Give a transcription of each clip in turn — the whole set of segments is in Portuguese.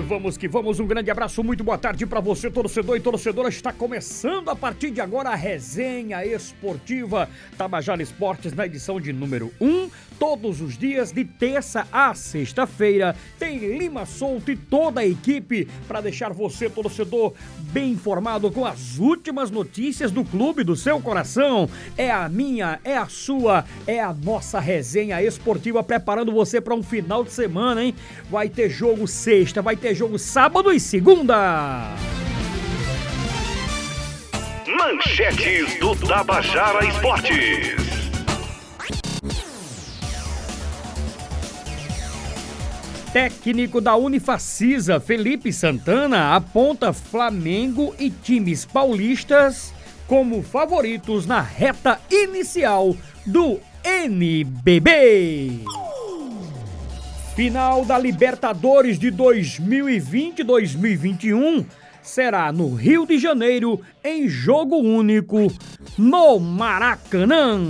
vamos que vamos, um grande abraço, muito boa tarde para você, torcedor e torcedora. Está começando a partir de agora a resenha esportiva Tabajara Esportes na edição de número 1. Todos os dias, de terça a sexta-feira, tem Lima Solto e toda a equipe para deixar você, torcedor, bem informado com as últimas notícias do clube do seu coração. É a minha, é a sua, é a nossa resenha esportiva preparando você para um final de semana, hein? Vai ter jogo sexta, vai ter jogo sábado e segunda. Manchetes do Tabajara Esportes. Técnico da Unifacisa, Felipe Santana, aponta Flamengo e times paulistas como favoritos na reta inicial do NBB. Final da Libertadores de 2020-2021 será no Rio de Janeiro, em jogo único, no Maracanã.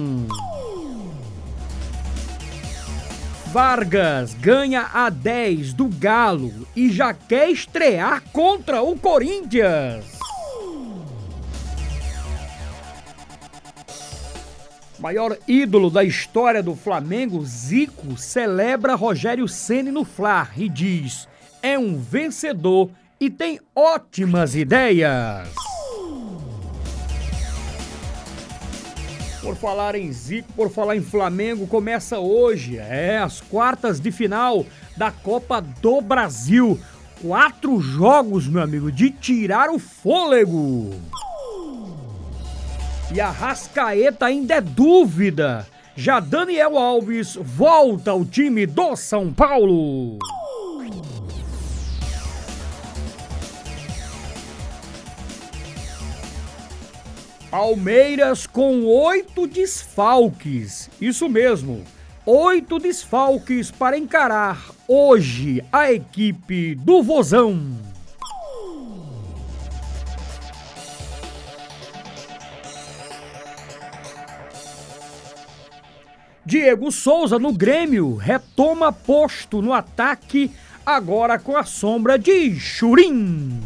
Vargas ganha a 10 do Galo e já quer estrear contra o Corinthians. Maior ídolo da história do Flamengo, Zico, celebra Rogério Ceni no Fla e diz: "É um vencedor e tem ótimas ideias". Por falar em Zico, por falar em Flamengo, começa hoje, é, as quartas de final da Copa do Brasil. Quatro jogos, meu amigo, de tirar o fôlego. E a Rascaeta ainda é dúvida. Já Daniel Alves volta ao time do São Paulo. Palmeiras com oito desfalques. Isso mesmo, oito desfalques para encarar hoje a equipe do Vozão. Diego Souza no Grêmio retoma posto no ataque, agora com a sombra de Churim.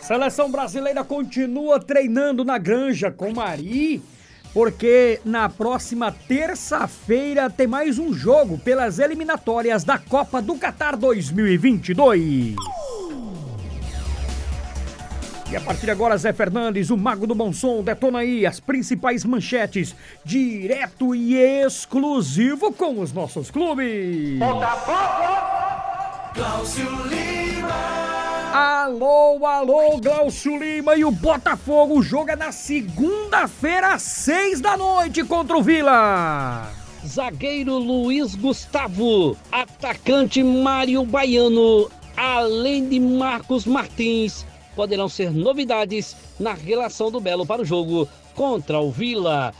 Seleção brasileira continua treinando na granja com Mari, porque na próxima terça-feira tem mais um jogo pelas eliminatórias da Copa do Catar 2022. E a partir de agora, Zé Fernandes, o Mago do Bom Som, detona aí as principais manchetes, direto e exclusivo com os nossos clubes. Botafogo! Cláudio Lima! Alô, alô, Glaucio Lima e o Botafogo. O jogo é na segunda-feira, às seis da noite, contra o Vila. Zagueiro Luiz Gustavo, atacante Mário Baiano, além de Marcos Martins, poderão ser novidades na relação do Belo para o jogo contra o Vila.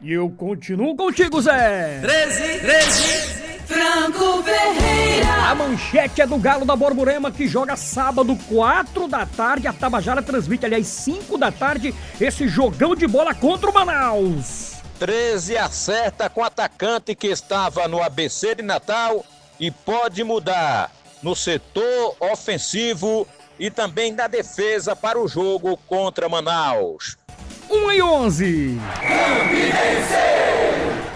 E eu continuo contigo, Zé. 13, 13. Franco Ferreira. A manchete é do Galo da Borborema que joga sábado, 4 da tarde. A Tabajara transmite, aliás, 5 da tarde, esse jogão de bola contra o Manaus. 13 acerta com o atacante que estava no ABC de Natal e pode mudar no setor ofensivo e também na defesa para o jogo contra Manaus. 1 e 11.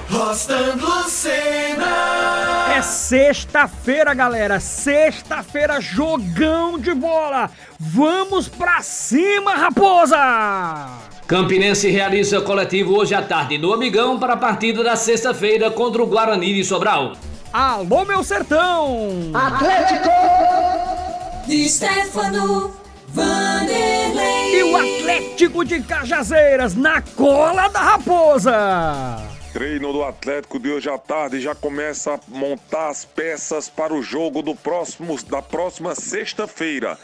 Rostando Lucena. É sexta-feira, galera. Sexta-feira, jogão de bola. Vamos pra cima, raposa! Campinense realiza coletivo hoje à tarde no Amigão para a partida da sexta-feira contra o Guarani de Sobral. Alô, meu sertão! Atlético! De Stefano Vanderlei. E o Atlético de Cajazeiras na cola da raposa. Treino do Atlético de hoje à tarde já começa a montar as peças para o jogo do próximo, da próxima sexta-feira.